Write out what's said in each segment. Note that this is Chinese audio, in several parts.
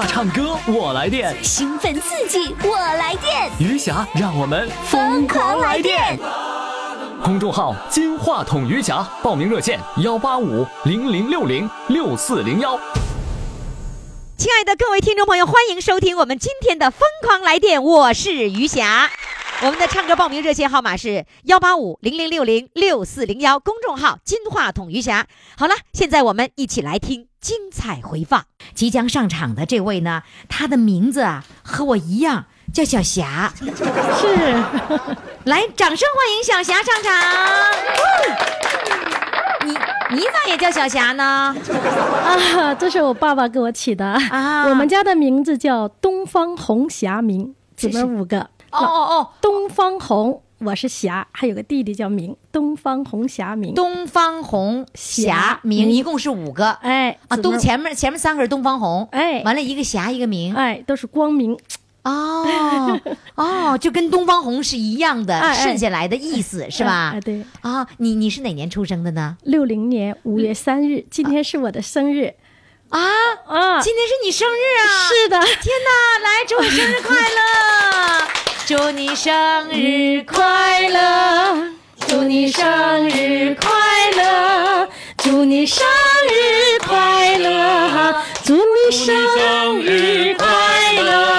话唱歌我来电，兴奋刺激，我来电，余霞让我们疯狂来电。公众号“金话筒余霞”，报名热线：幺八五零零六零六四零幺。亲爱的各位听众朋友，欢迎收听我们今天的《疯狂来电》，我是余霞。我们的唱歌报名热线号码是幺八五零零六零六四零幺，公众号“金话筒余霞”。好了，现在我们一起来听精彩回放。即将上场的这位呢，他的名字啊和我一样，叫小霞。是，来，掌声欢迎小霞上场。你你咋也叫小霞呢？啊，这是我爸爸给我起的啊我们家的名字叫东方红霞明，姊妹五个。哦哦哦，东方红，我是霞，还有个弟弟叫明，东方红霞明。东方红、霞霞、明，一共是五个。哎啊，东前面前面三个是东方红，哎完了一个霞一个明，哎，都是光明。哦哦，就跟东方红是一样的，顺下来的意思是吧哎哎？对，啊，你你是哪年出生的呢？六零年五月三日，今天是我的生日啊，啊啊。今天是你生日啊！是的，天哪，来 祝你生日快乐！祝你生日快乐！祝你生日快乐，祝你生日快乐，祝你生日快乐。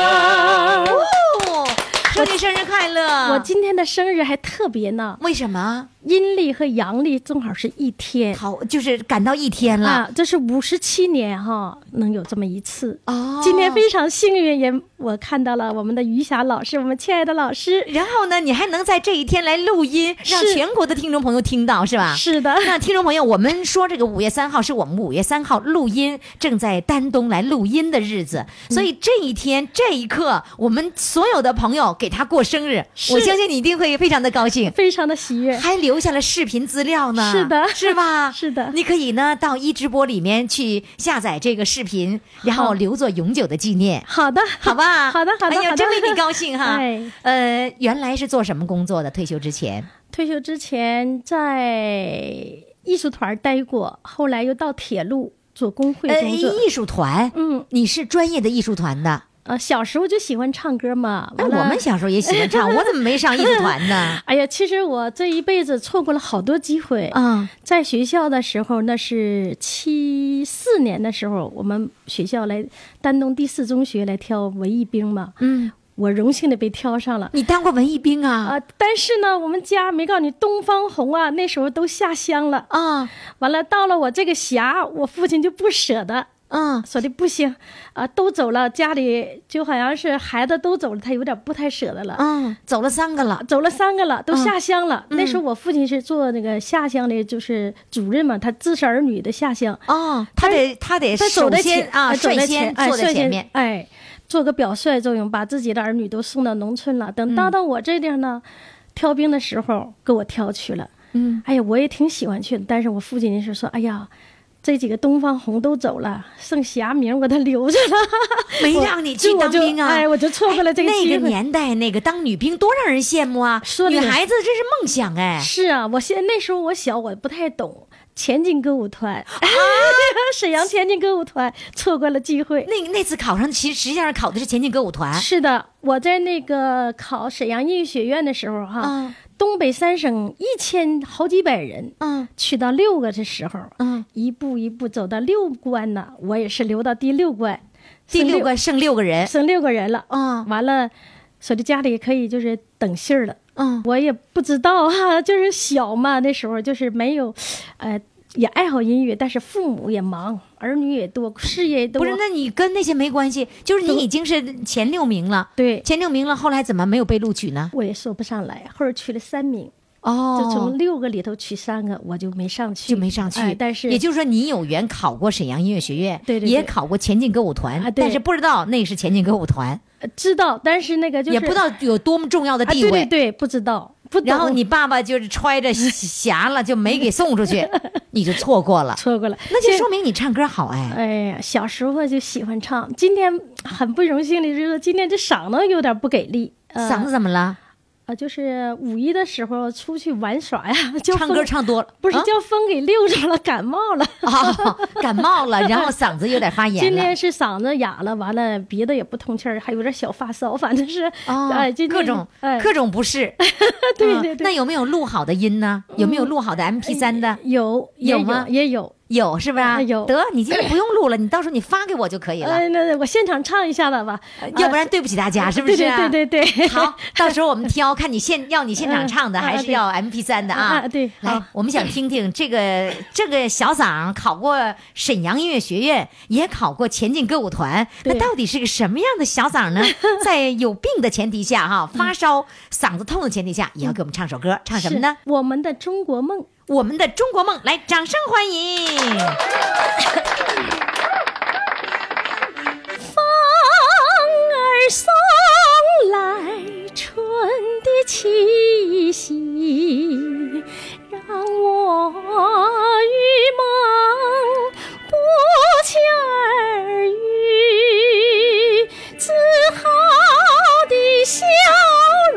我今天的生日还特别呢，为什么？阴历和阳历正好是一天好，就是赶到一天了。啊，这是五十七年哈，能有这么一次。哦今天非常幸运，也我看到了我们的余霞老师，我们亲爱的老师。然后呢，你还能在这一天来录音，让全国的听众朋友听到，是吧？是的，那听众朋友，我们说这个五月三号是我们五月三号录音正在丹东来录音的日子，嗯所以这一天这一刻，我们所有的朋友给他过生日，相信你一定会非常的高兴。非常的喜悦。还留下了视频资料呢，是的是吧？是 的你可以呢到一直播里面去下载这个视频，然后留作永久的纪念，好的，好吧？好的，好的，哎呀，真为你高兴哈！哎呃，原来是做什么工作的？退休之前退休之前在艺术团待过，后来又到铁路做工会呃，工作。艺术团，嗯，你是专业的艺术团的。呃，小时候就喜欢唱歌嘛。哎，我们小时候也喜欢唱，我怎么没上艺术团呢？哎呀，其实我这一辈子错过了好多机会。啊，在学校的时候，那是七四年的时候，我们学校来丹东第四中学来挑文艺兵嘛。嗯，我荣幸的被挑上了。你当过文艺兵啊？啊、但是呢，我们家没告诉你，东方红啊，那时候都下乡了。啊，完了，到了我这个峡，我父亲就不舍得，嗯，说的不行，啊，都走了，家里就好像是孩子都走了，他有点不太舍得了。嗯，走了三个了。走了三个了，都下乡了。嗯那时候我父亲是做那个下乡的，就是主任嘛，他自是儿女的下乡，哦，他得他得他走首在前啊，哎走在率先哎率坐在前面。哎，做个表率作用，把自己的儿女都送到农村了。等到到我这地儿呢，挑兵的时候给我挑去了。嗯，哎呀，我也挺喜欢去的，但是我父亲是说，哎呀。这几个东方红都走了，剩霞明我他留着了，没让你去当兵啊！哎，我就错过了这个机会。那个年代，那个当女兵多让人羡慕啊！说女孩子这是梦想哎。是啊，我现那时候我小，我不太懂前进歌舞团，啊 沈阳前进歌舞团错过了机会。那那次考上，其实实际上考的是前进歌舞团。是的，我在那个考沈阳音乐学院的时候，哈，嗯东北三省一千好几百人，嗯去到六个的时候，嗯，一步一步走到六关呢，我也是留到第六关，第六关剩六个人。剩六个人了，嗯完了，说的家里可以就是等信儿了。嗯我也不知道哈、就是小嘛，那时候就是没有，呃，也爱好音乐，但是父母也忙，儿女也多，事业也多。不是，那你跟那些没关系，就是你已经是前六名了，对，前六名了，后来怎么没有被录取呢？我也说不上来，后来取了三名，哦就从六个里头取三个，我就没上去，就没上去。哎但是也就是说，你有缘考过沈阳音乐学院，对对对也考过前进歌舞团，啊对但是不知道那是前进歌舞团，呃知道，但是那个就是也不知道有多么重要的啊地位。对对对，不知道，不然后你爸爸就是揣着匣了，就没给送出去，你就错过了。错过了，那就说明你唱歌好哎。哎呀，小时候就喜欢唱，今天很不荣幸的就是今天这嗓子有点不给力，呃嗓子怎么了？啊，就是五一的时候出去玩耍呀，就唱歌唱多了，啊不是叫风给溜着了，感冒了。啊，感冒了，然后嗓子有点发炎今天。是嗓子哑了，完了鼻子也不通气儿，还有点小发烧，反正是哦哎，今天各种哎，各种不适，啊对对对，那有没有录好的音呢？有没有录好的 M P 三的？有也有吗也有。有是吧？啊有得，你今天不用录了，你到时候你发给我就可以了，哎，那我现场唱一下子吧，要不然对不起大家，是不是 啊？对对对对对 好，到时候我们挑，看你现要你现场唱的，嗯还是要 M P 三的啊？啊对来，我们想听听这个这个小嗓考过沈阳音乐学院，也考过前进歌舞团，那到底是个什么样的小嗓呢？在有病的前提下，哈，发烧、嗓子痛的前提下，也要给我们唱首歌，唱什么呢？我们的中国梦。我们的中国梦，来，掌声欢迎！风儿送来春的气息，让我与梦不期而遇，自豪的笑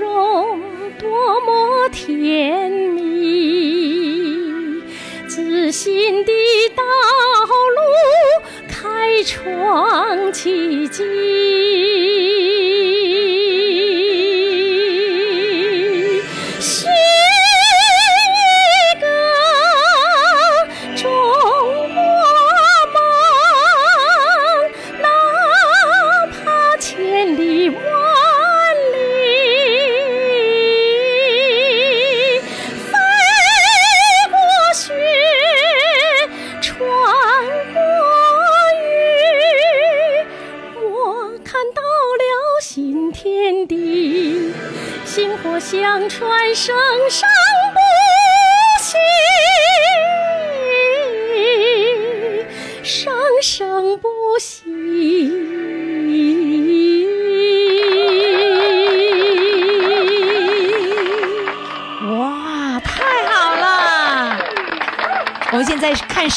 容多么甜蜜，新的道路开创奇迹，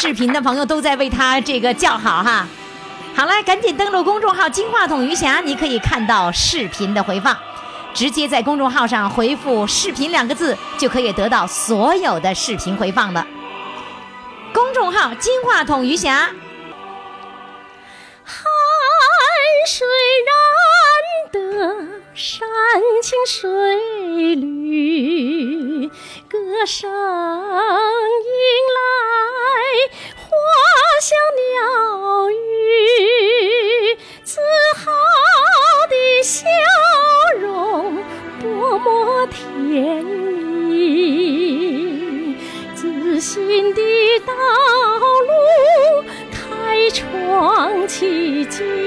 视频的朋友都在为他这个叫好哈。好了，赶紧登录公众号“金话筒余霞”，你可以看到视频的回放。直接在公众号上回复“视频”两个字，就可以得到所有的视频回放了。公众号“金话筒余霞奇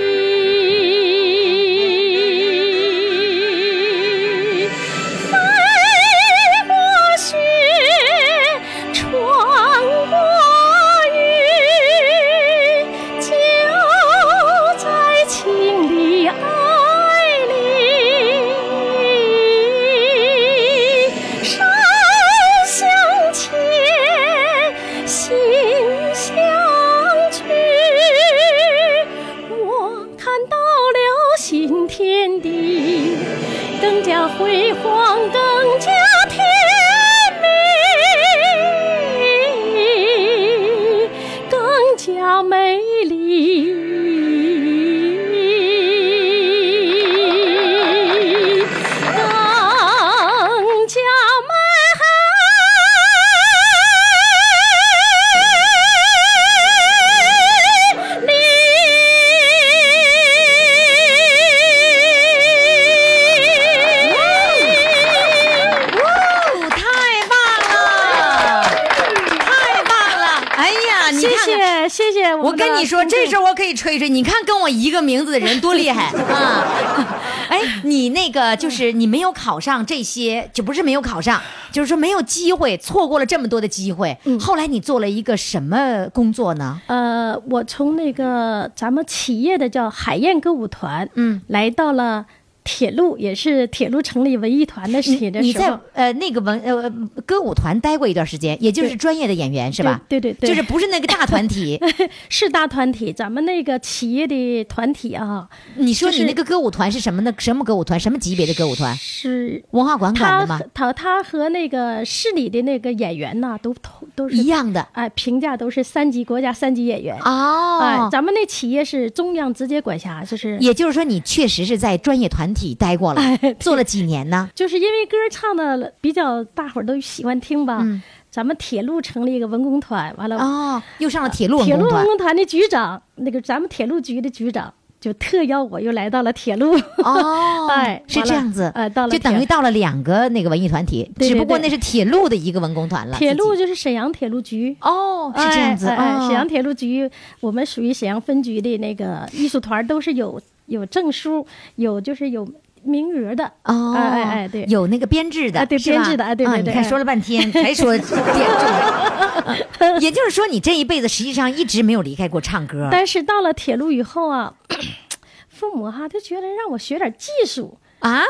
考上这些，就不是没有考上，就是说没有机会，错过了这么多的机会。后来你做了一个什么工作呢？呃，我从那个咱们企业的叫海燕歌舞团，嗯，来到了铁路也是铁路成立文艺团的时你你在的时候，呃那个文呃歌舞团待过一段时间，也就是专业的演员是吧？对对对对就是不是那个大团体。是大团体，咱们那个企业的团体啊，你说你那个歌舞团是什么呢？什么歌舞团？什么级别的歌舞团？是文化馆管他的吗和？他他和那个市里的那个演员呐，都同都是一样的哎，评价都是三级国家三级演员。哦。哎，咱们那企业是中央直接管辖，就是也就是说，你确实是在专业团体待过了，哎 做了几年呢？就是因为歌唱的比较大伙儿都喜欢听吧。嗯咱们铁路成立一个文工团，完了、哦，又上了铁路文铁路文工团的局长，那个咱们铁路局的局长就特邀我又来到了铁路。哦，哎是这样子，呃到了就等于到了两个那个文艺团体，只不过那是铁路的一个文工团了。铁路就是沈阳铁路局。哦，是这样子，哎沈阳铁路局，我们属于沈阳分局的那个艺术团，都是有有证书，有就是有名额的。哦，哎哎哎对有那个编制的，啊对编制的啊对对对你看说了半天，才说点重，也就是说你这一辈子实际上一直没有离开过唱歌。但是到了铁路以后啊，父母哈、就觉得让我学点技术，啊，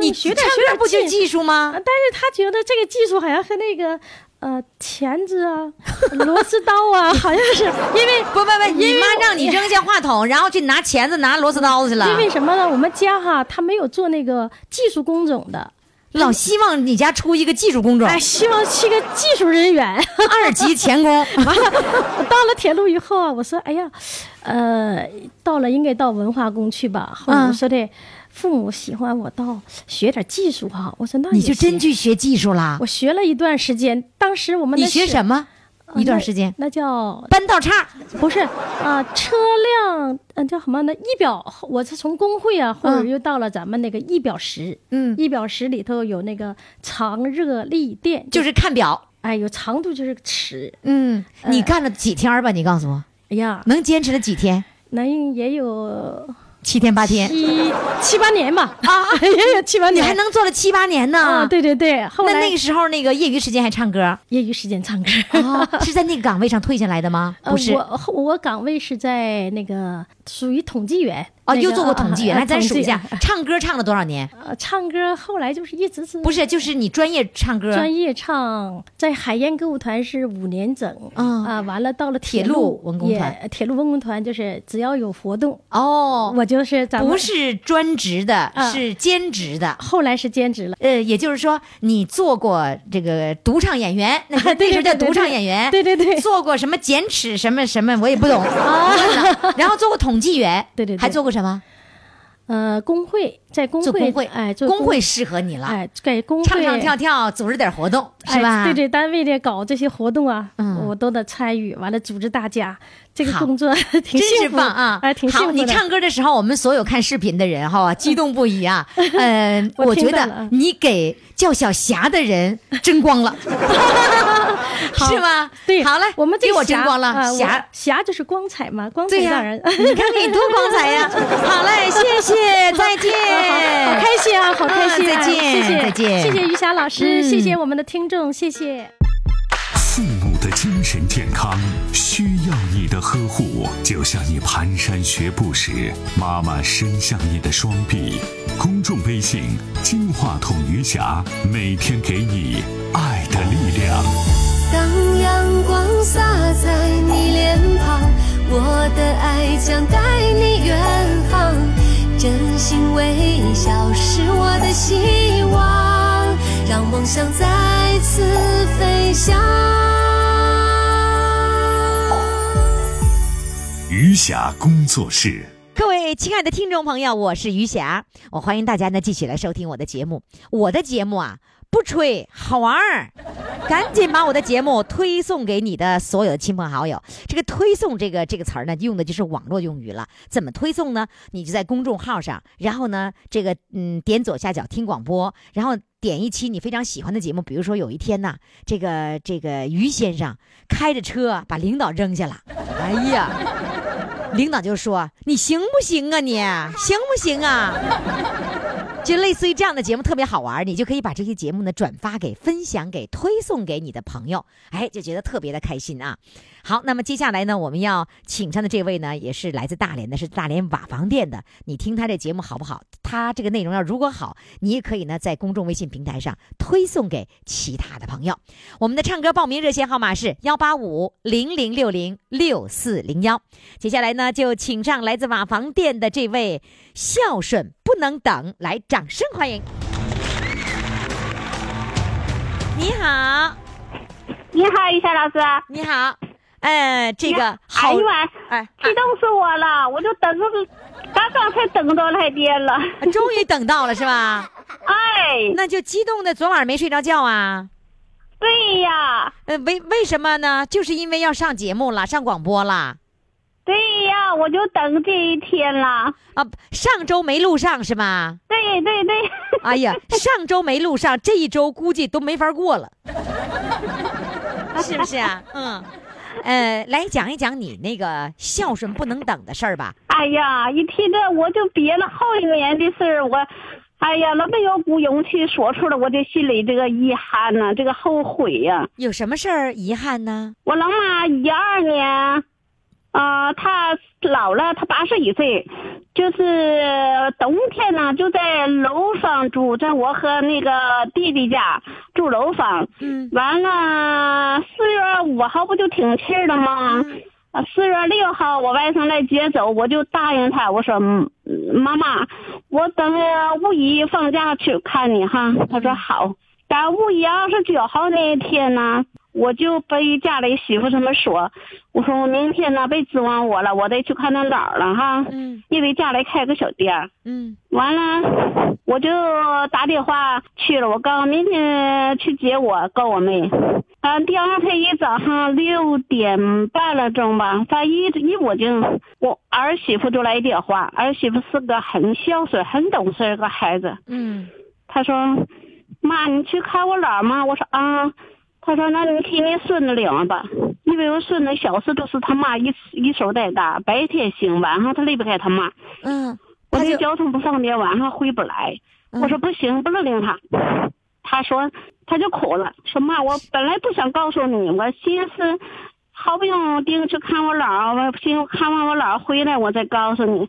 你学点唱学点歌不就技技术吗啊，？但是他觉得这个技术好像和那个呃钳子啊、螺丝刀啊，好像是因为不不不，你妈让你扔下话筒，然后去拿钳子、拿螺丝刀去了。因为什么呢？我们家哈，他没有做那个技术工种的，老希望你家出一个技术工种，哎，希望是个技术人员。二级钳工。完了，我到了铁路以后啊，我说，哎呀，呃，到了应该到文化宫去吧。后来我嗯说的，父母喜欢我到学点技术哈。我说那你就真去学技术啦我？学了一段时间，当时我们你学什么？一段时间那叫搬道岔。不是啊、车辆嗯、叫什么呢？仪表，我是从工会啊，或者嗯又到了咱们那个仪表室。嗯仪表室里头有那个长热力电，就是看表。哎，有长度就是尺。嗯，你干了几天儿吧？你告诉我，哎呀，能坚持了几天？能也有七天八天。七七八年吧，啊，七八年，你还能做了七八年呢？啊？对对对，后来那那个时候那个业余时间还唱歌业余时间唱歌。哦，是在那个岗位上退下来的吗？呃不是。我我岗位是在那个属于统计员哦，又做过统计员，啊来咱数一下，唱歌唱了多少年？呃，唱歌后来就是一直是不是，就是你专业唱歌，专业唱，在海燕歌舞团是五年整，嗯啊，完了到了铁路路文工团，铁路文工团就是只要有活动，哦，我就是咱不是专职的，啊是兼职的。后来是兼职了。呃，也就是说，你做过这个独唱演员，那时候对那时候叫独唱演员，对对对做过什么剪尺什么什么，我也不懂啊。然后做过统计员，对对对还做过什么？呃，工会在工会，工会，哎，做工会适合你了，哎，给工会唱唱跳跳，组织点活动，是吧？哎对对，单位的搞这些活动啊，嗯我都得参与，完了组织大家，这个工作 挺真是幸福棒啊！哎，挺幸好。你唱歌的时候，我们所有看视频的人哈，激动不已啊。嗯，我我觉得你给叫小霞的人争光了，好是吗？对，好嘞，我们这给我霞争光了，霞。霞就是光彩嘛，光彩对呀、让人。你看你多光彩呀！好嘞，谢谢，再见，好开心啊，好开心再见谢谢，再见谢谢于霞老师，嗯谢谢我们的听众，谢谢。父母的精神健康需要你的呵护，就像你蹒跚学步时，妈妈伸向你的双臂。公众微信“金话筒余霞”，每天给你爱的力量。洒在你脸庞，我的爱将带你远航。真心微笑是我的希望，让梦想再次飞翔。余霞工作室。各位亲爱的听众朋友，我是余霞，我欢迎大家呢继续来收听我的节目。我的节目啊，不吹，好玩儿，赶紧把我的节目推送给你的所有的亲朋好友。这个推送这个这个词儿呢，用的就是网络用语了。怎么推送呢？你就在公众号上，然后呢，这个嗯点左下角听广播，然后点一期你非常喜欢的节目，比如说有一天呢，这个这个于先生开着车 把领导扔下了，哎呀。领导就说：“你行不行啊你？行不行啊？”就类似于这样的节目特别好玩，你就可以把这些节目呢转发给、分享给、推送给你的朋友，哎，就觉得特别的开心啊。好，那么接下来呢，我们要请上的这位呢，也是来自大连的，是大连瓦房店的。你听他这节目好不好？他这个内容要如果好，你也可以呢在公众微信平台上推送给其他的朋友。我们的唱歌报名热线号码是幺八五零零六零六四零幺。接下来呢，就请上来自瓦房店的这位孝顺不能等，来掌声欢迎。你好，你好，于霞老师。你好，哎，这个好哎，呦妈，哎，激动死我了！我就等着，刚刚才等到来电了。终于等到了是吧？哎，那就激动的昨晚没睡着觉啊？对呀，呃，为为什么呢？就是因为要上节目了，上广播了对呀，我就等这一天了。啊！上周没录上是吗？对对对，哎呀，上周没录上，这一周估计都没法过了，是不是啊？嗯，呃，来讲一讲你那个孝顺不能等的事儿吧。哎呀，一提这我就憋了好几年的事儿，我，哎呀，那没有股勇气说出来，我这心里这个遗憾呐、这个后悔呀、有什么事儿遗憾呢？我老妈一二年，啊、他老了，他八十一岁，就是冬天呢就在楼房住，在我和那个弟弟家住楼房。嗯完了，四月五号不就停气儿了吗？啊，四月六号我外甥来接走，我就答应他，我说嗯妈妈，我等呃五一放假去看你哈。他说好。但五一二十九号那一天呢，我就被家里媳妇这么说，我说我明天呢别指望我了，我得去看他姥了哈，嗯因为家里开个小店儿。嗯完了，我就打电话去了，我告诉明天去接我，告我妹。啊，第二天一早上六点半了钟吧，他一一我就我儿媳妇就来电话，儿媳妇是个很孝顺、很懂事儿个孩子。嗯她说：“妈，你去看我姥儿吗？”我说：“啊。”她说：“那你替你孙子领吧，因为我孙子小时都是他妈一一手带大，白天行，晚上他离不开他妈。嗯，我就这交通不方便，晚上回不来。嗯我说不行，不能领他。他说他就哭了，说妈，我本来不想告诉你，我寻思好不容易定去看我姥，我寻思看完我姥回来我再告诉你。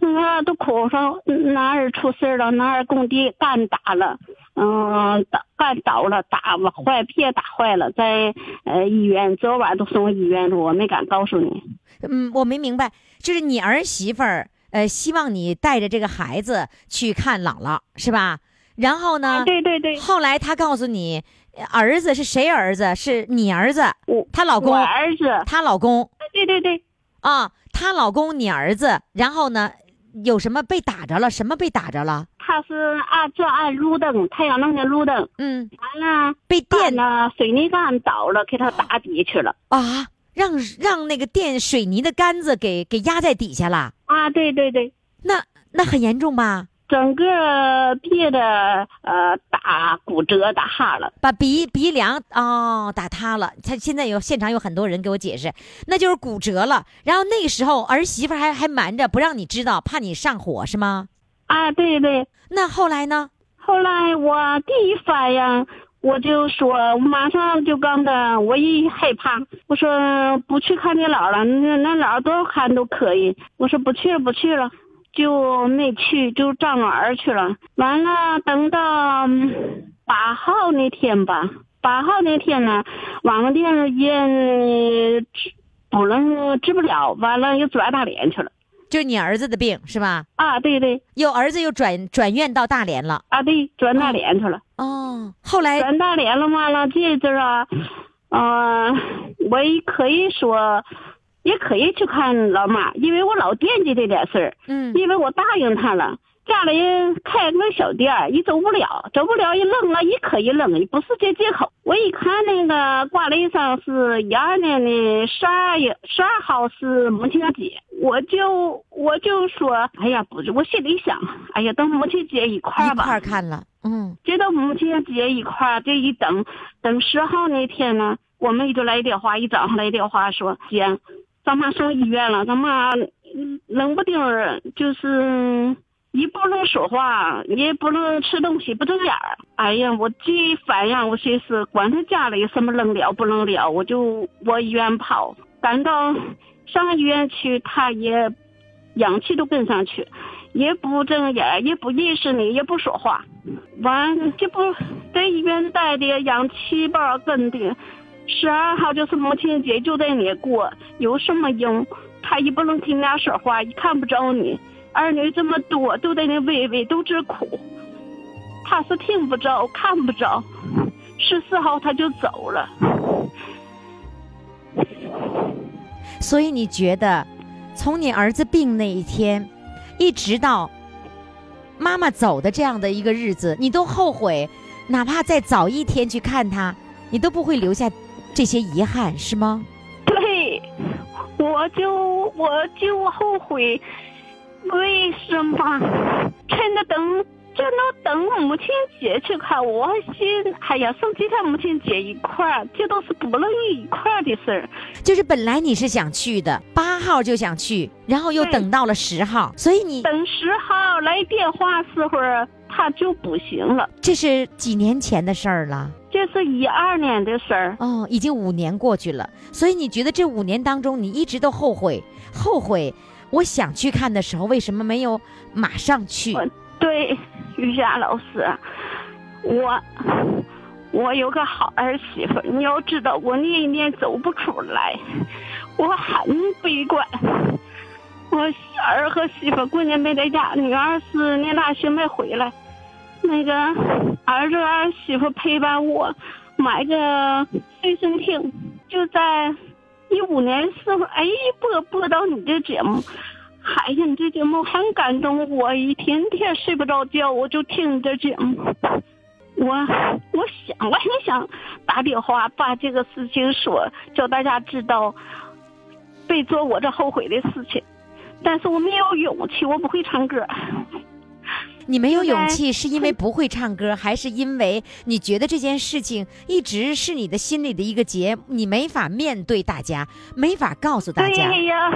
他说都哭，说哪儿出事了，哪儿工地干打了，嗯，打干倒了，打坏别打坏了，在呃医院，昨晚都送医院了，我没敢告诉你。嗯，我没明白，就是你儿媳妇儿，呃，希望你带着这个孩子去看姥姥，是吧？然后呢，啊，对对对，后来他告诉你，呃儿子是谁儿子？是你儿子，我她老公我，儿子，她老公对对对。啊，她老公，你儿子。然后呢，有什么被打着了？什么被打着了？他是按这按路灯，太阳能的路灯，嗯，完了被电电呢，水泥杆倒了，给他打底去了。啊，让让那个电水泥的杆子给给压在底下了。啊，对对对，那那很严重吧？整个别的呃打骨折打哈了。把鼻鼻梁哦打塌了，他现在有现场有很多人给我解释，那就是骨折了。然后那个时候儿媳妇还还瞒着不让你知道，怕你上火是吗？啊，对对。那后来呢？后来我第一反应我就说，马上就告他，我一害怕，我说不去看你姥了，那那姥多少看都可以。我说不去了，不去了。就没去，就张罗儿去了。完了，等到嗯八号那天吧，八号那天呢，网店也治不能治不了，完了又转大连去了。就你儿子的病是吧？啊，对对，有儿子又转转院到大连了。啊对，转大连去了。哦，后来转大连了，嘛了这阵儿啊，呃，我也可以说，也可以去看老妈，因为我老惦记这点事儿。嗯因为我答应他了，家里开个小店儿，一走不了，走不了一扔了，一可一扔，不是这借口。我一看那个挂历上是一二年的十二月十二号是母亲节，我就我就说，哎呀，不是，我心里想，哎呀，等母亲节一块儿吧，一块儿看了，嗯这到母亲节一块儿，这一等等十号那天呢，我妹就来电话，一早上来电话说，姐，咱妈上医院了，咱妈冷不丁儿就是也不能说话，也不能吃东西，不睁眼儿。哎呀，我这烦呀！我寻思，管他家里什么能聊不能聊，我就往医院跑。赶到上医院去，他也氧气都跟上去，也不睁眼，也不认识你，也不说话。完，这不在医院待的，氧气包跟的。十二号就是母亲节，就在你过，有什么用？他也不能听你俩说话，也看不着你。儿女这么多，都在那喂喂，都直哭。他是听不着，看不着。十四号他就走了。所以你觉得，从你儿子病那一天，一直到妈妈走的这样的一个日子，你都后悔，哪怕再早一天去看他，你都不会留下这些遗憾，是吗？对，我就我就后悔，为什么趁着等就能等母亲节去看？我心哎呀，剩几天母亲节一块儿，这都是不能一块儿的事儿。就是本来你是想去的，八号就想去，然后又等到了十号，所以你等十号来电话时候，他就不行了。这是几年前的事儿了。这是一二年的事儿，哦，已经五年过去了，所以你觉得这五年当中，你一直都后悔，后悔，我想去看的时候，为什么没有马上去？对于霞老师，我我有个好儿媳妇，你要知道，我念一念走不出来，我很悲观。我儿和媳妇过年没在家，女儿是念大学没回来。那个儿子儿媳妇陪伴我，买个随身听，就在一五年时候，哎，播播到你这节目，哎呀，你这节目很感动我，一天天睡不着觉，我就听你这节目。我我想我很想打电话把这个事情说，叫大家知道，别做我这后悔的事情。但是我没有勇气，我不会唱歌。你没有勇气，是因为不会唱歌，还是因为你觉得这件事情一直是你的心里的一个结，你没法面对大家，没法告诉大家，对呀，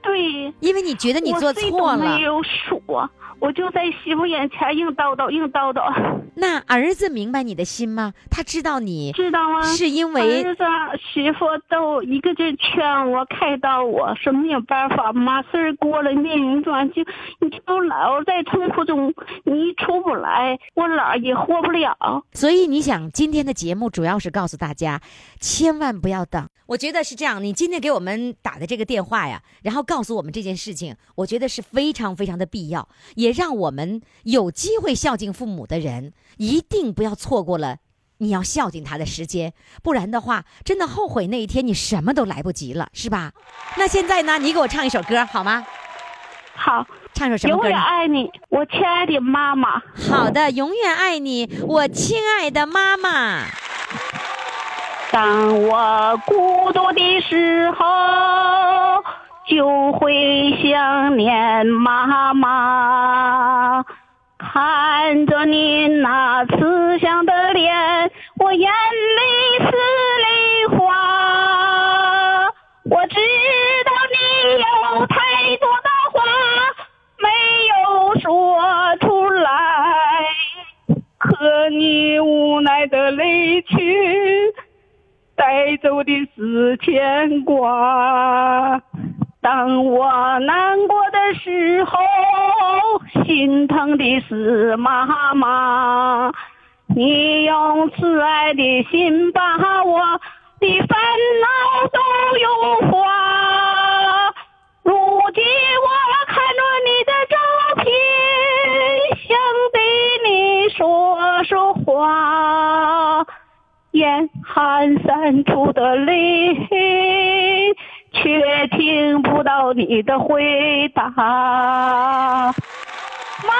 对。因为你觉得你做错了都没。有说，我就在媳妇眼前硬叨叨硬叨叨，那儿子明白你的心吗？他知道你知道吗？是因为儿子媳妇都一个劲劝我开导我，说没有办法，嘛事儿过了，命运转就你就老在痛苦中，你出不来，我老也活不了。所以你想，今天的节目主要是告诉大家，千万不要等。我觉得是这样，你今天给我们打的这个电话呀，然后告诉我们这件事情，我觉得是非常非常的必要，也让我们有机会孝敬父母的人，一定不要错过了你要孝敬他的时间，不然的话，真的后悔那一天你什么都来不及了，是吧？那现在呢，你给我唱一首歌好吗？好，唱首什么歌永远？爱你，我亲爱的妈妈。好的，永远爱你，我亲爱的妈妈。当我孤独的时候，就会想念妈妈。看着你那慈祥的脸，我眼里是泪花。我知道你有太多的话没有说出来。可你无奈的离去，带走的是牵挂。当我难过的时候，心疼的是妈妈。你用慈爱的心把我的烦恼都融化。如今我看着你的照片，想对你说说话，眼含散出的泪，却听不到你的回答。妈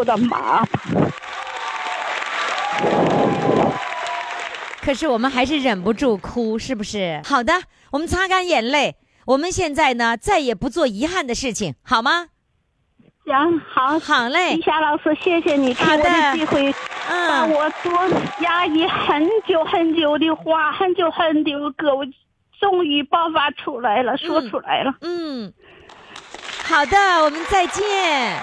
我的妈妈。可是我们还是忍不住哭，是不是？好的，我们擦干眼泪。我们现在呢，再也不做遗憾的事情，好吗？行，好，好嘞李霞老师，谢谢你给我的的机会，把嗯，我多压抑很久很久的话，很久很久的歌，我终于爆发出来了，说出来了。嗯，好的，我们再见。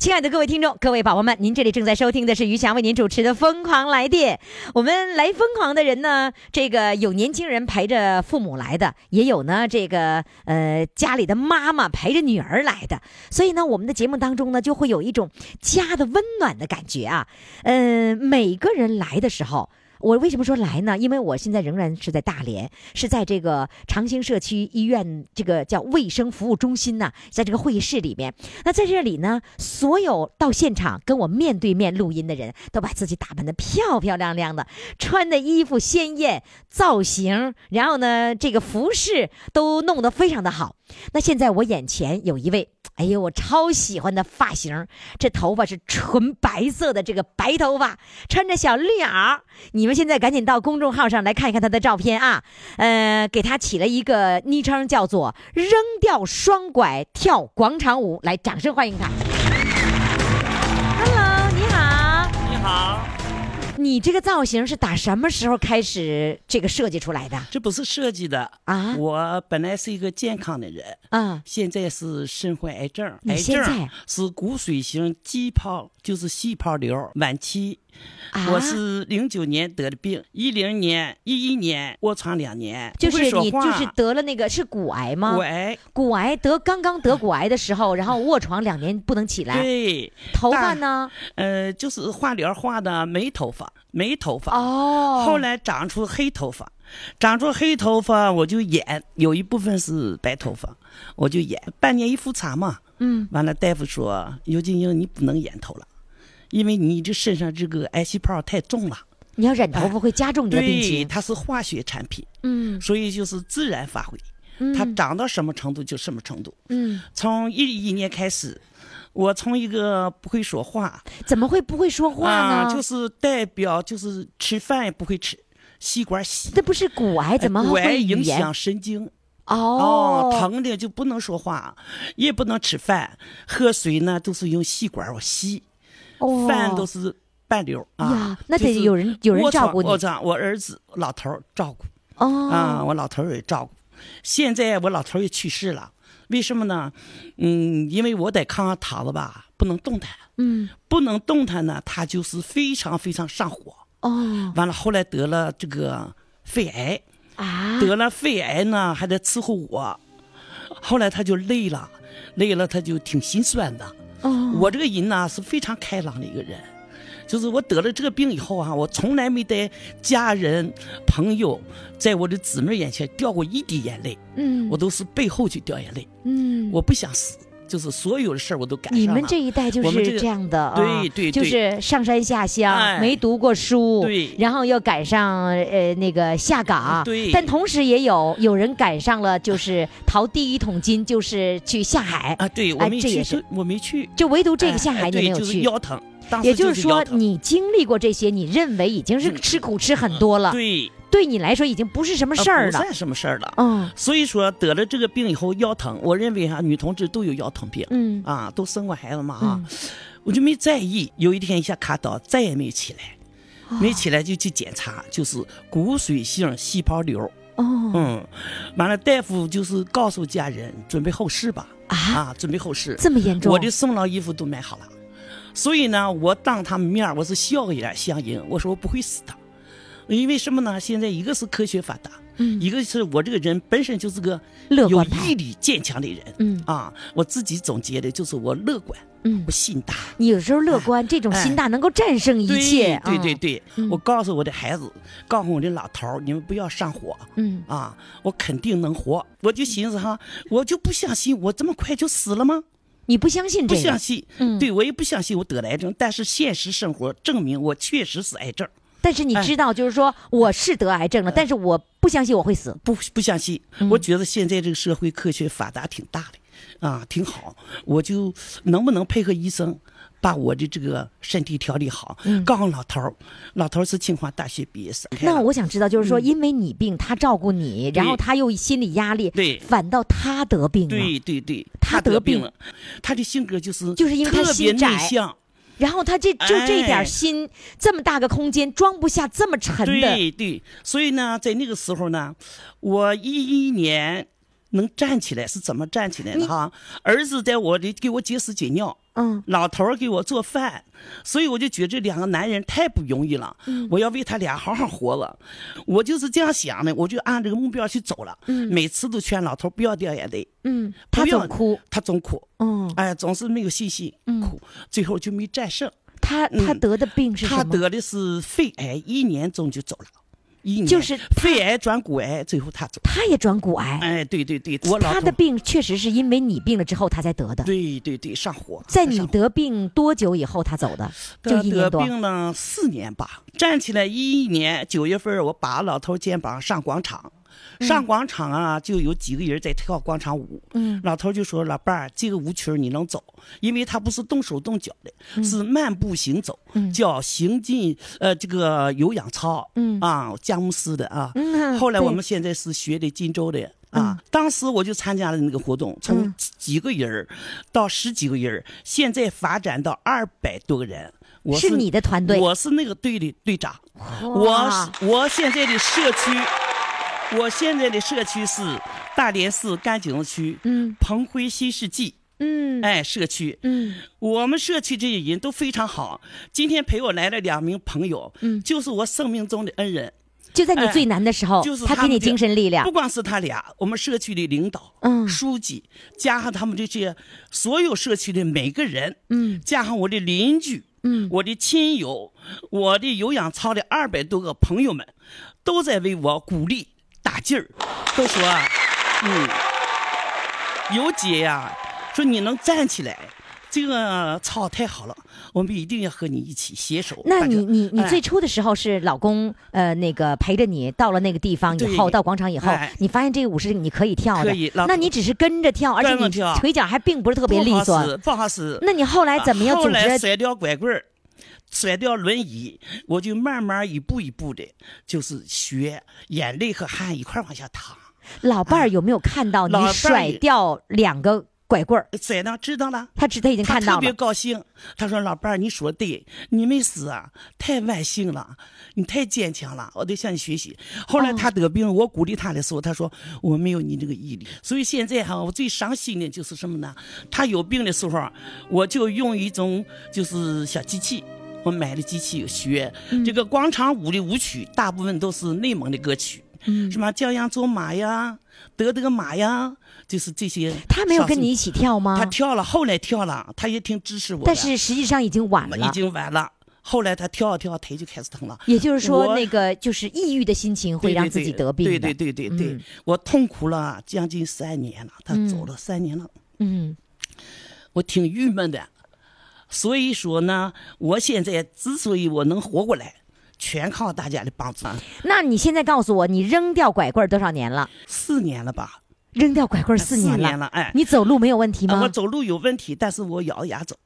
亲爱的各位听众、各位宝宝们，您这里正在收听的是于翔为您主持的《疯狂来电》。我们来疯狂的人呢，这个有年轻人陪着父母来的，也有呢这个呃家里的妈妈陪着女儿来的。所以呢，我们的节目当中呢，就会有一种家的温暖的感觉啊。嗯、每个人来的时候。我为什么说来呢？因为我现在仍然是在大连，是在这个长兴社区医院这个叫卫生服务中心呢、在这个会议室里面。那在这里呢，所有到现场跟我面对面录音的人都把自己打扮得漂漂亮亮的，穿的衣服鲜艳，造型，然后呢，这个服饰都弄得非常的好。那现在我眼前有一位，哎呦，我超喜欢的发型，这头发是纯白色的，这个白头发，穿着小绿袄。你们现在赶紧到公众号上来看一看他的照片啊，呃，给他起了一个昵称叫做“扔掉双拐跳广场舞”，来，掌声欢迎他。你这个造型是打什么时候开始这个设计出来的这不是设计的啊我本来是一个健康的人，啊？现在是身患癌症，癌症是骨髓型肌泡，就是细胞瘤晚期。啊？我是零九年得的病，一零年、一一年卧床两年，就是你就是得了那个是骨癌吗？骨癌，骨癌得刚刚得骨癌的时候，然后卧床两年不能起来，对，头发呢？呃，就是化疗化的没头发，没头发。哦，后来长出黑头发，长出黑头发我就演，有一部分是白头发，我就演。半年一复查嘛，嗯，完了大夫说尤金英你不能演头了，因为你这身上这个癌细胞太重了。你要染头发会加重你的病对，情。它是化学产品，嗯所以就是自然发挥，嗯它长到什么程度就什么程度。嗯，从一一年开始，我从一个不会说话怎么会不会说话呢？啊，就是代表就是吃饭也不会吃，吸管吸。那不是骨癌，怎么骨癌影响？神经哦，疼的就不能说话，也不能吃饭，喝水呢都是用吸管我吸，哦饭都是半流啊。那得有人有人照顾你我儿子老头儿照顾哦啊，我老头儿也照顾。现在我老头儿也去世了，为什么呢？嗯，因为我在炕上躺着吧，不能动弹，嗯不能动弹呢，他就是非常非常上火。哦完了，后来得了这个肺癌。啊得了肺癌呢，还得伺候我。后来他就累了，累了他就挺心酸的。哦。我这个人呢是非常开朗的一个人，就是我得了这个病以后啊，我从来没在家人、朋友，在我的姊妹眼前掉过一滴眼泪，嗯。我都是背后去掉眼泪。嗯。我不想死，就是所有的事儿我都赶上了。你们这一代就是这样的啊，对对对。就是上山下乡，哎。没读过书，对。然后又赶上呃那个下岗，对。但同时也有有人赶上了，就是淘第一桶金，就是去下海。啊，对我没去，哎这也是就我没去。就唯独这个哎下海你没有去。腰疼，也就是说，你经历过这些，你认为已经是吃苦吃很多了，对对你来说已经不是什么啊事儿了。不算什么事儿了。嗯所以说得了这个病以后腰疼，我认为哈、女同志都有腰疼病、嗯啊，都生过孩子嘛啊、嗯我就没在意。有一天一下卡倒，再也没起来，哦没起来就去检查，就是骨髓性细胞瘤。哦嗯，完了大夫就是告诉家人准备后事吧，啊，啊，准备后事。这么严重？我的送老衣服都买好了，所以呢，我当他们面我是笑一脸相迎，我说我不会死的，因为什么呢？现在一个是科学发达，嗯一个是我这个人本身就是个有乐观派毅力坚强的人，嗯啊，我自己总结的就是我乐观，嗯我，心大。你有时候乐观，这种心大能够战胜一切。对对对我告诉我的孩子，告诉我的老头儿，你们不要上火嗯啊，我肯定能活。我就寻思哈，我就不相信我这么快就死了吗？你不相信不这个？不相信，嗯对我也不相信我得了癌症，但是现实生活证明我确实是癌症，但是你哎知道，就是说我是得癌症了，但是我不相信我会死。不不相信。嗯我觉得现在这个社会科学发达挺大的，啊，挺好。我就能不能配合医生，把我的这个身体调理好？告诉老头儿，老头儿是清华大学毕业生。嗯那我想知道，就是说，嗯因为你病，他照顾你，然后他又心理压力，对反倒他得病了。对对对，他得病了，他的性格就是就是因为他特别心窄内向。然后他这就这点哎。心，这么大个空间装不下这么沉的，对对，所以呢，在那个时候呢，我一一年能站起来是怎么站起来的哈？儿子在我的给我解屎解尿，嗯。老头儿给我做饭，所以我就觉得这两个男人太不容易了，嗯。我要为他俩好好活了。我就是这样想的，我就按这个目标去走了。每次都劝老头儿不要掉眼泪，嗯，他总哭，他总哭，嗯，哎，总是没有信心，哭，最后就没战胜。他他嗯。得的病是什么？他得的是肺癌，一年中就走了，一年就是肺癌转骨癌，最后他走。他也转骨癌，哎，对对对，我老他的病确实是因为你病了之后他才得的。对对对上火，在你得病多久以后他走的？就一年多。病了四年吧，站起来一一年九月份，我把老头肩膀上广场。上广场啊，就有几个人在跳广场舞。嗯，老头就说：“老伴儿，这个舞曲你能走，因为他不是动手动脚的，是慢步行走，嗯叫行进呃这个有氧操。嗯啊，佳木斯的啊。嗯后来我们现在是学的荆州的。啊，当时我就参加了那个活动，从嗯几个人儿到十几个人儿，现在发展到二百多个人。我是你的团队我是那个队的队长。我我现在的社区，我现在的社区是大连市甘井区，嗯。鹏辉新世纪，嗯。哎，社区。嗯。我们社区这些人都非常好。今天陪我来了两名朋友，嗯。就是我生命中的恩人。就在你最难的时候，就是他给你精神力量。不。光是他俩，我们社区的领导、嗯。书记，加上他们这些所有社区的每个人，嗯。加上我的邻居，嗯。我的亲友，我的有氧操的二百多个朋友们，都在为我鼓励打劲儿，都说啊，嗯，有姐呀、说你能站起来，这个操太好了，我们一定要和你一起携手。那你你你哎最初的时候是老公呃那个陪着你到了那个地方以后，到广场以后哎，你发现这个舞是你可以跳的那你只是跟着跳，而且你腿脚还并不是特别利索。不好使。那你后来怎么样后组织？来甩掉拐棍儿，甩掉轮椅，我就慢慢一步一步的，就是学，眼泪和汗一块儿往下淌。老伴儿有没有看到你甩掉两个拐棍儿？甩呢知道了。他知他已经看到了。特别高兴，他说：“老伴儿，你说对，你没死啊，太万幸了，你太坚强了，我得向你学习。”后来哦他得病，我鼓励他的时候，他说：“我没有你这个毅力。”所以现在哈，我最伤心的就是什么呢？他有病的时候，我就用一种就是小机器。我买了机器学、嗯这个广场舞的舞曲，大部分都是内蒙的歌曲，嗯什么将羊走马呀，德德马呀，就是这些。他没有跟你一起跳吗？他跳了，后来跳了，他也挺支持我。但是实际上已经晚了已。经晚了。后来他跳啊跳，腿就开始疼了。也就是说，那个就是抑郁的心情会让自己得病的。对对对对对，嗯我痛苦了将近三年了，他嗯走了三年了，嗯，我挺郁闷的。所以说呢，我现在之所以我能活过来，全靠大家的帮助。那你现在告诉我，你扔掉拐棍儿多少年了？四年了吧？扔掉拐棍儿四年了，年了，哎，你走路没有问题吗？啊我走路有问题，但是我咬着牙走。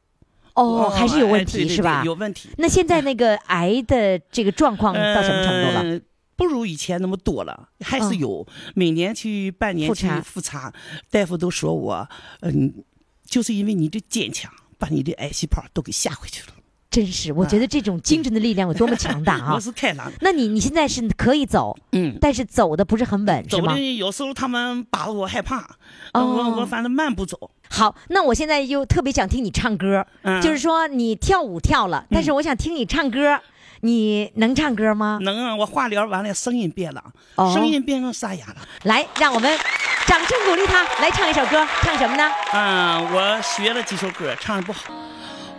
哦，还是有问题、是吧？有问题。那现在那个癌的这个状况到什么程度了？呃不如以前那么多了，还是嗯有。每年去半年去复查复查，大夫都说我，嗯，就是因为你的坚强，把你的癌细胞都给吓回去了。真是，我觉得这种精神的力量有多么强大啊我！是开朗，那你你现在是可以走，嗯。但是走的不是很稳，是吧走的？有时候他们把我害怕，哦我我反正慢步走，好，那我现在又特别想听你唱歌，嗯就是说你跳舞跳了，但是我想听你唱歌。你能唱歌吗？能啊，我化疗完了，声音变了，哦声音变成沙哑了。来，让我们掌声鼓励他来唱一首歌，唱什么呢？啊，我学了几首歌，唱的不好。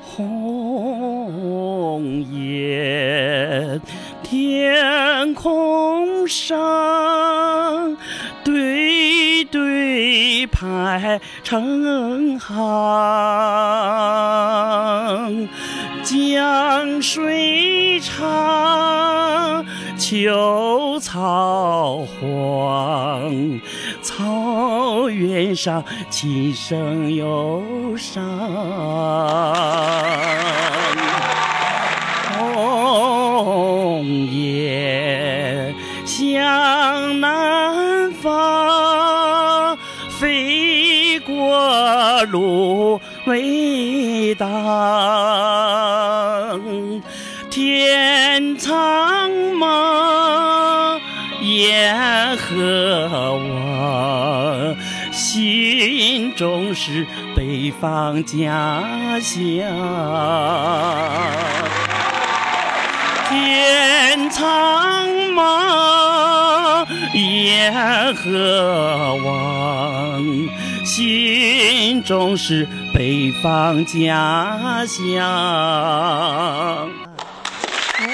红叶天空上，对对排成行，江水长，秋草黄，草原上琴声忧伤。红叶向南芦苇荡。天苍茫，雁何往？心中是北方家乡。天苍茫，雁何往？心中是北方家乡。哇，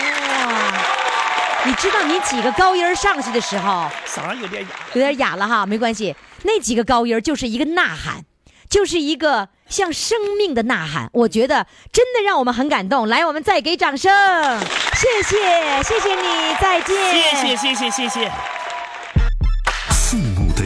你知道你几个高音上去的时候嗓儿有点哑。有点哑了哈，没关系，那几个高音就是一个呐喊，就是一个像生命的呐喊。我觉得真的让我们很感动。来，我们再给掌声，谢谢，谢谢你，再见，谢谢谢谢谢谢。父母的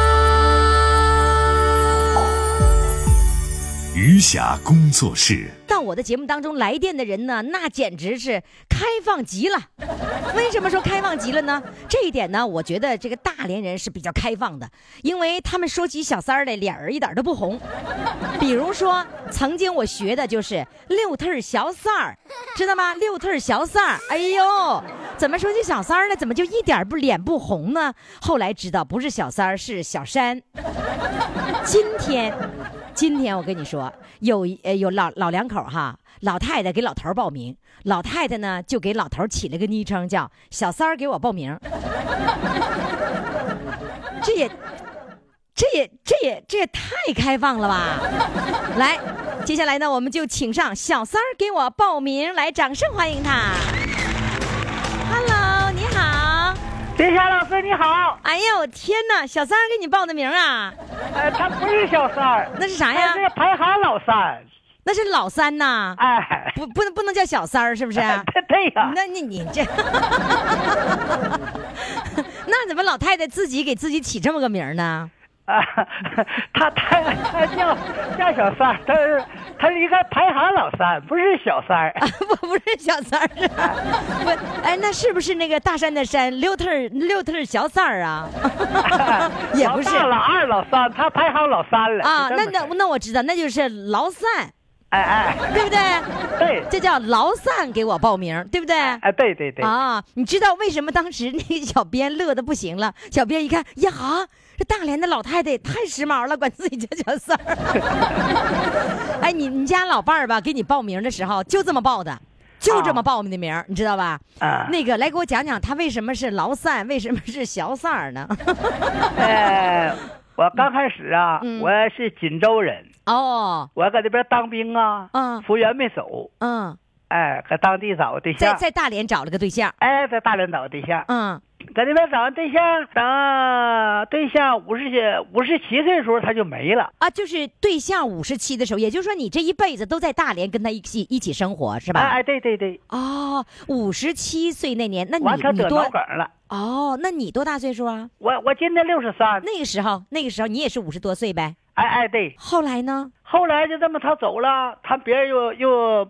余霞工作室。到我的节目当中来电的人呢，那简直是开放极了。为什么说开放极了呢？这一点呢，我觉得这个大连人是比较开放的，因为他们说起小三儿来，脸儿一点都不红。比如说，曾经我学的就是六特小三儿，知道吗？六特小三儿，哎呦，怎么说起小三儿呢？怎么就一点不脸不红呢？后来知道不是小三，是小山。今天，今天我跟你说，有呃有老老两口哈，老太太给老头报名，老太太呢就给老头起了个昵称叫“小三儿给我报名”，这也，这也这也这也太开放了吧！来，接下来呢，我们就请上小三儿给我报名，来，掌声欢迎他。林霞老师你好，哎呦天哪，小三儿给你报的名啊？呃，他不是小三儿，那是啥呀那？是排行老三，那是老三呐，哎，不不能不能叫小三儿，是不是？对对呀，那你你这，那怎么老太太自己给自己起这么个名呢？啊，他他他叫叫小三儿，他是他是一个排行老三，不是小三儿，不不是小三儿啊，不，哎，那是不是那个大山的山六特儿六特儿小三儿啊？也不是老二老三，他排行老三了啊，那那那我知道，那就是劳三，哎哎，对不对？对，这叫劳散给我报名，对不对？哎对对对，啊，你知道为什么当时那个小编乐的不行了？小编一看呀，这大连的老太太也太时髦了，管自己叫小三儿。哎，你你家老伴儿吧，给你报名的时候就这么报的，就这么报的名儿，你知道吧？啊，那个来给我讲讲他为什么是劳散，为什么是小三儿呢？呃，我刚开始啊，嗯。我是锦州人，哦，我搁这边当兵啊，嗯。服员没走，嗯，哎，搁当地找个对在象，在大连找了个对象，哎，在大连找个对象，嗯，搁这边找完对象，等对象五十七五十七岁的时候他就没了，啊，就是对象五十七的时候，也就是说你这一辈子都在大连跟他一起一起生活，是吧？哎哎，对对对，哦，五十七岁那年，那你完他得你多脑梗了。哦？那你多大岁数啊？我我今年六十三，那个时候，那个时候你也是五十多岁呗？哎哎对，后来呢？后来就这么他走了，他别人又又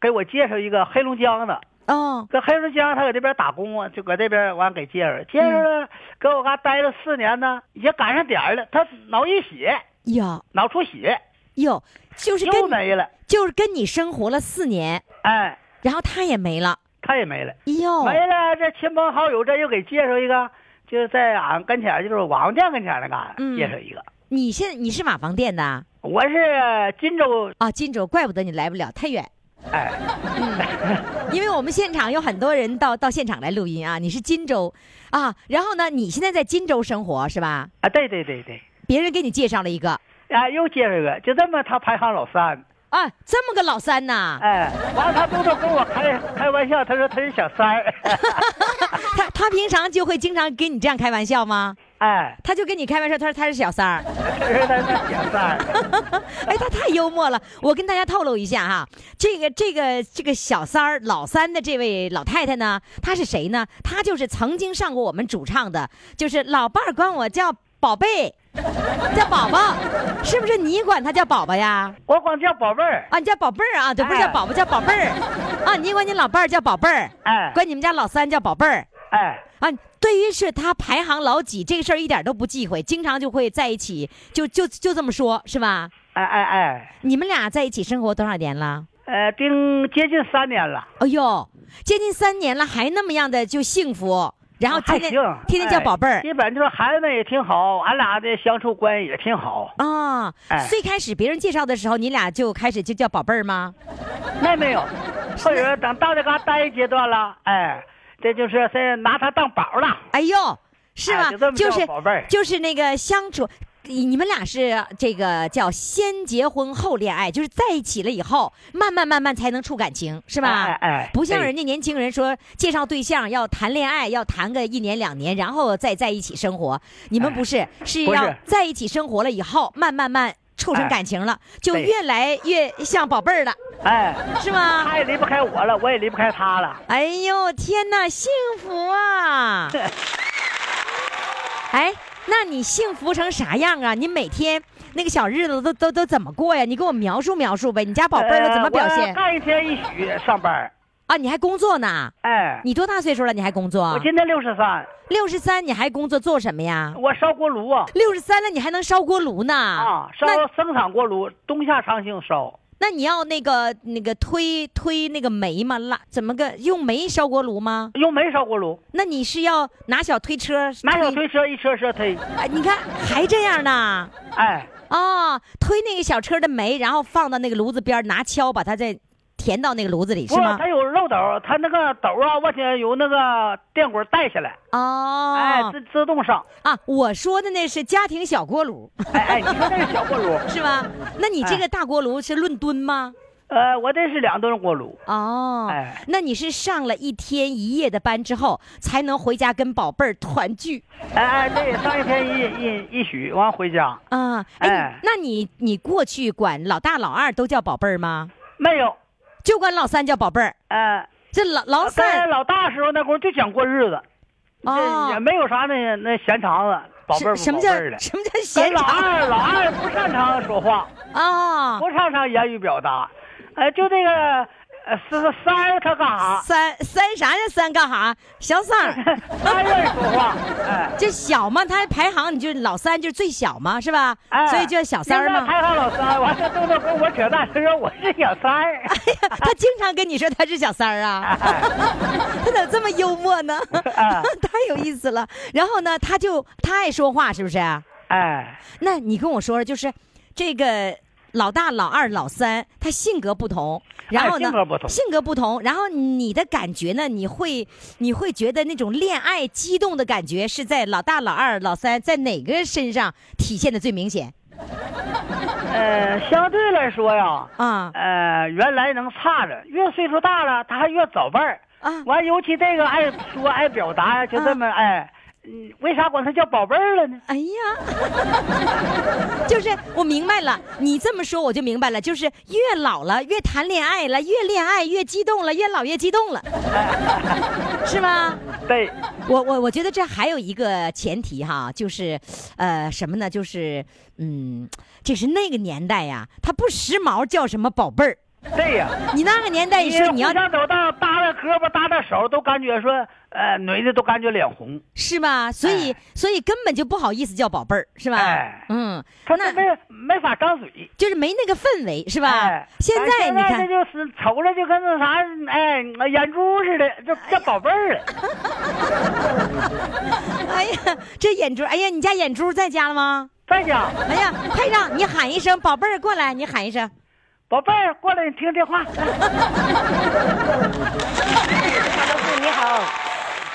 给我介绍一个黑龙江的，哦，搁黑龙江，他搁这边打工啊，就搁这边完给介绍，介绍了，搁我嘎待了四年呢，也赶上点儿了，他脑溢血，哟脑出血哟，就是又跟没了，就是跟你生活了四年，哎，然后他也没了。他也没了，哟，没了，这亲朋好友这又给介绍一个，就是在俺跟前，就是瓦房店跟前儿那嘎介绍一个，你现你是瓦房店的我是荆州，啊？荆州，怪不得你来不了，太远。哎，因为我们现场有很多人到到现场来录音啊。你是金州。啊，然后呢，你现在在金州生活是吧？啊，对对对对，别人给你介绍了一个。啊，又介绍一个，就这么他排行老三，啊，这么个老三呐，哎，完了他都都跟我开开玩笑，他说他是小三儿，他他平常就会经常跟你这样开玩笑吗？哎，他就跟你开玩笑，他说他是小三儿。他说他是小三儿，哎，他太幽默了。我跟大家透露一下哈，这个这个这个小三儿老三的这位老太太呢，她是谁呢？她就是曾经上过我们主唱的，就是老伴儿管我叫宝贝，叫宝宝，是不是你管他叫宝宝呀？我管叫宝贝儿，啊，你叫宝贝儿啊，对，不是叫宝宝，叫宝贝儿啊。你管你老伴儿叫宝贝儿，哎管你们家老三叫宝贝儿哎，啊。对于是他排行老几这个事儿一点都不忌讳，经常就会在一起，就就就这么说，是吧？哎哎哎，你们俩在一起生活多少年了？呃，定接近三年了，哎呦，接近三年了，还那么样的就幸福，然后天天天天叫宝贝儿哎基本就是孩子们也挺好，俺俩的相处关系也挺好。啊。哎最开始别人介绍的时候，你俩就开始就叫宝贝儿吗？那没有，后边等到这嘎待一阶段了，哎，这就是是拿他当宝了。哎呦，是吗？哎就是就是那个相处。你你们俩是这个叫先结婚后恋爱，就是在一起了以后，慢慢慢慢才能处感情，是吧？哎哎不像人家年轻人说介绍对象要谈恋爱，要谈个一年两年，然后再在一起生活。你们不是，是要在一起生活了以后，慢慢慢处成哎感情了，就越来越像宝贝儿了，哎，是吗？他也离不开我了，我也离不开他了。哎呦天哪，幸福啊！哎，那你幸福成啥样啊？你每天那个小日子都都都怎么过呀？你给我描述描述呗。你家宝贝儿都怎么表现干一天一宿上班，啊？你还工作呢？哎，你多大岁数了？你还工作我？今年六十三，六十三，你还工作做什么呀？我烧锅炉啊，六十三了，你还能烧锅炉呢？啊，烧生产锅炉，冬夏常青烧。那你要那个那个推推那个煤吗？拉怎么个用煤烧锅炉吗？用煤烧锅炉，那你是要拿小推车？拿小推车一车车推，哎，你看还这样呢？哎，哦，推那个小车的煤，然后放到那个炉子边，拿锹把它再填到那个炉子里，是吗？漏斗，它那个斗啊，往前有那个电滚带下来，哦，哎，自自动上，啊，我说的那是家庭小锅炉，哎哎，你说那是小锅炉，是吧？那你这个哎。大锅炉是论吨吗？呃，我这是两吨锅炉，哦，哎。那你是上了一天一夜的班之后，才能回家跟宝贝儿团聚。哎哎，对，上一天一一一宿，完回家。啊？哎，哎。那你你过去管老大老二都叫宝贝儿吗？没有，就管老三叫宝贝儿，哎，这老老在三。老大时候那会儿就想过日子，哦。这也没有啥那那闲肠子，宝贝儿什什么叫宝贝儿的。什么叫闲老闲场二老二不擅长说话，啊？不擅长言语表达，呃，就这个呃三三儿他干啥？三三啥呀？三干啥？小三儿，他愿意说话，哎这小嘛，他排行你就老三就是最小嘛，是吧？哎，所以叫小三儿嘛。排行老三，完了都都跟我扯淡，他说我是小三儿。哎呀，他经常跟你说他是小三儿啊，他咋这么幽默呢？哎 太有意思了。然后呢，他就他爱说话，是不是？哎，那你跟我说说，就是这个老大、老二、老三，他性格不同，然后呢，哎性格不同性格不同然后你的感觉呢，你会你会觉得那种恋爱激动的感觉是在老大、老二、老三在哪个身上体现的最明显呃，相对来说呀，啊？呃，原来能差着，越岁数大了，他还越早伴儿。啊完，尤其这个爱说爱表达，就这么哎，嗯，为啥管他叫宝贝儿了呢？哎呀，就是我明白了，你这么说我就明白了，就是越老了越谈恋爱了，越恋爱越激动了，越老越激动了，是吗？对，我我我觉得这还有一个前提哈，就是，呃，什么呢？就是，嗯，这是那个年代呀，他不时髦叫什么宝贝儿，对呀。你那个年代，你说你要上走道搭着胳膊搭着手，都感觉说，呃，女的都感觉脸红。是吧？所以所以根本就不好意思叫宝贝儿，是吧？哎嗯，他那没没法张嘴。就是没那个氛围，是吧？哎现在你看这，就是瞅着就跟那啥，哎，眼珠似的，就叫宝贝儿了。哎呀，这眼珠，哎呀，你家眼珠在家了吗？在家，哎呀，快让你喊一声宝贝儿过来，你喊一声。宝贝儿过来，你听电话。你好，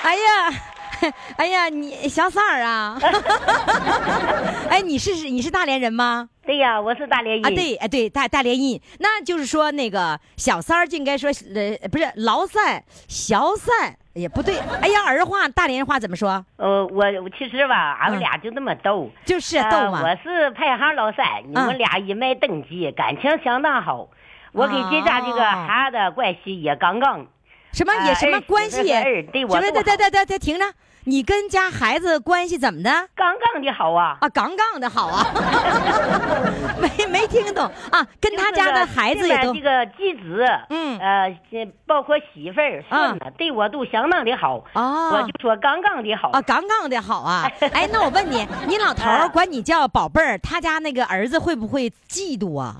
哎呀，哎呀，你小三儿啊？哎，你是你是大连人吗？对呀，我是大连人。啊，对，哎对，大大连人，那就是说那个小三儿就应该说呃不是老三小三也不对，哎呀儿话大连话怎么说？呃，我我其实吧，俺们俩就那么逗，就是呃逗嘛。我是排行老三，你们俩一脉登记，感情相当好。我跟这家这个哦孩子关系也刚刚。什么也什么关系也？什么？对多好对对对对，停着！你跟家孩子关系怎么的？杠杠的好啊！啊，杠杠的好啊！没没听懂啊？跟他家的孩子也都这个继子，嗯呃，这包括媳妇儿、孙子，对我都相当的好。哦我就说杠杠的好啊，杠杠的好啊！哎，那我问你，你老头儿管你叫宝贝儿，他家那个儿子会不会嫉妒啊？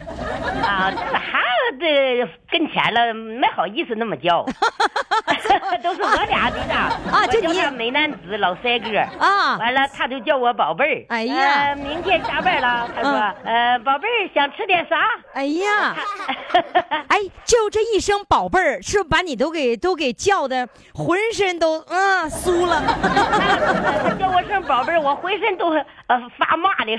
啊，这个孩子这跟前了，没好意思那么叫，都是我俩的呢。啊这你我叫他美男子老帅哥啊完了他就叫我宝贝儿。哎呀呃明天下班了，他说，嗯呃，宝贝儿想吃点啥？哎呀，哎，就这一声宝贝儿，是不是把你都给都给叫的浑身都嗯酥了？他叫我声宝贝儿，我浑身都呃发骂的。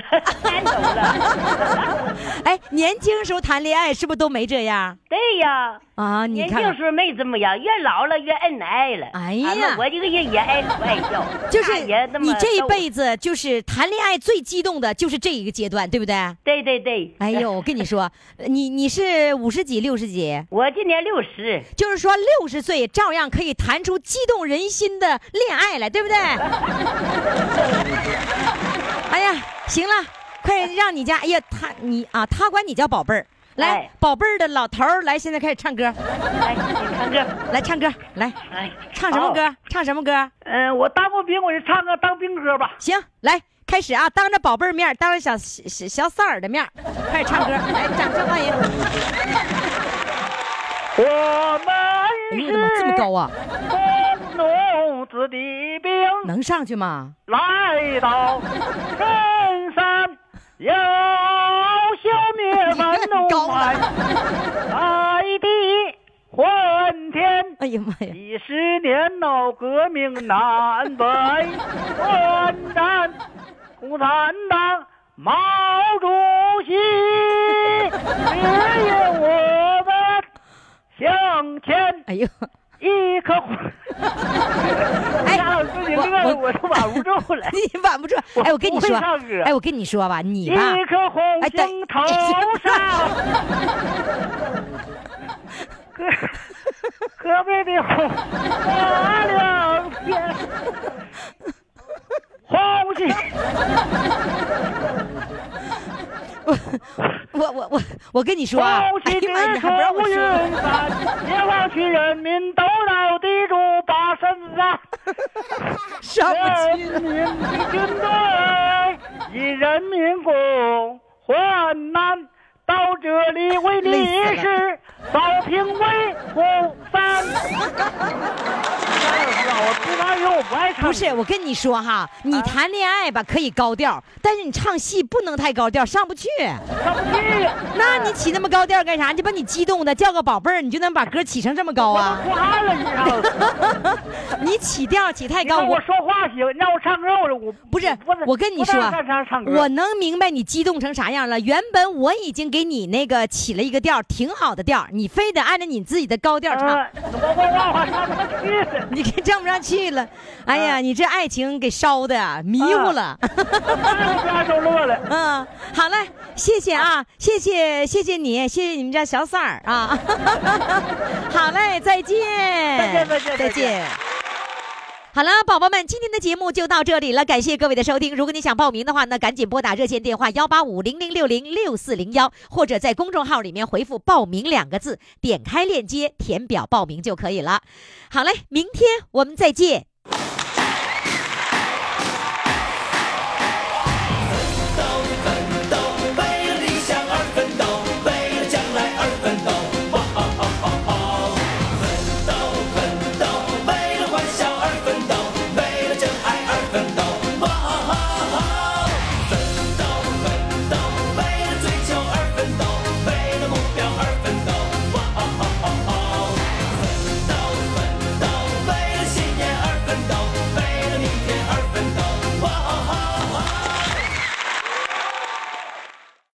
哎，年轻时候谈恋爱是不是都没这样对呀，啊？年轻时候没这么样，越老了越恩爱了。哎呀我这个人也爱不爱笑，就是你这一辈子就是谈恋爱最激动的就是这一个阶段，对不对？对对对。哎呦，我跟你说，你你是五十几、六十几，我今年六十，就是说六十岁照样可以谈出激动人心的恋爱来，对不对？哎呀，行了，快让你家，哎呀，他你啊，他管你叫宝贝儿，来哎，宝贝儿的老头儿，来，现在开始唱歌，来，你唱歌，来唱歌，来，哎，唱什么歌？唱什么歌？嗯、我当过兵，我就唱个当兵歌吧。行，来开始啊！当着宝贝儿面，当着小小小三儿的面儿，开始唱歌，来，掌声欢迎！我们哎呦我的妈，这么高啊！子弟兵，能上去吗？来到深山，要消灭反高动派，大地换天。哎呀妈呀！几十年闹革命南北混战，共产党毛主席指引我们向前，哎呦，一颗火。哎家长自己乐的我都挽不住了。你挽不住。我哎，我跟你说哎，我跟你说吧，你吧，一颗红星头上，隔隔壁的红花两天，红星。我我我我跟你说啊，哎呀妈呀，你还不让我说？散，解放区人民斗倒地主把身子。上不去人民的军队以人民共患难，到这里为你是扫平为虎山。我不爱唱，我不爱唱。不是，我跟你说哈，你谈恋爱吧可以高调，但是你唱戏不能太高调，上不去。上不去，那你起那么高调干啥？你把你激动的叫个宝贝儿，你就能把歌起成这么高啊？出汗了，你知？你起调起太高，我说话行，你让我唱歌，我我不是，我跟你说我能明白你激动成啥样了。原本我已经给你那个起了一个调，挺好的调，你非得按照你自己的高调唱。你给唱不上去了。哎呀，你这爱情给烧的呀，迷糊了。嗯，好嘞，谢谢啊，谢谢谢谢你，谢谢你们家小三儿啊。好嘞，再见，再见再见再见。好了，宝宝们，今天的节目就到这里了，感谢各位的收听。如果你想报名的话那，赶紧拨打热线电话幺八五零零六零六四零幺，或者在公众号里面回复“报名”两个字，点开链接填表报名就可以了。好嘞，明天我们再见。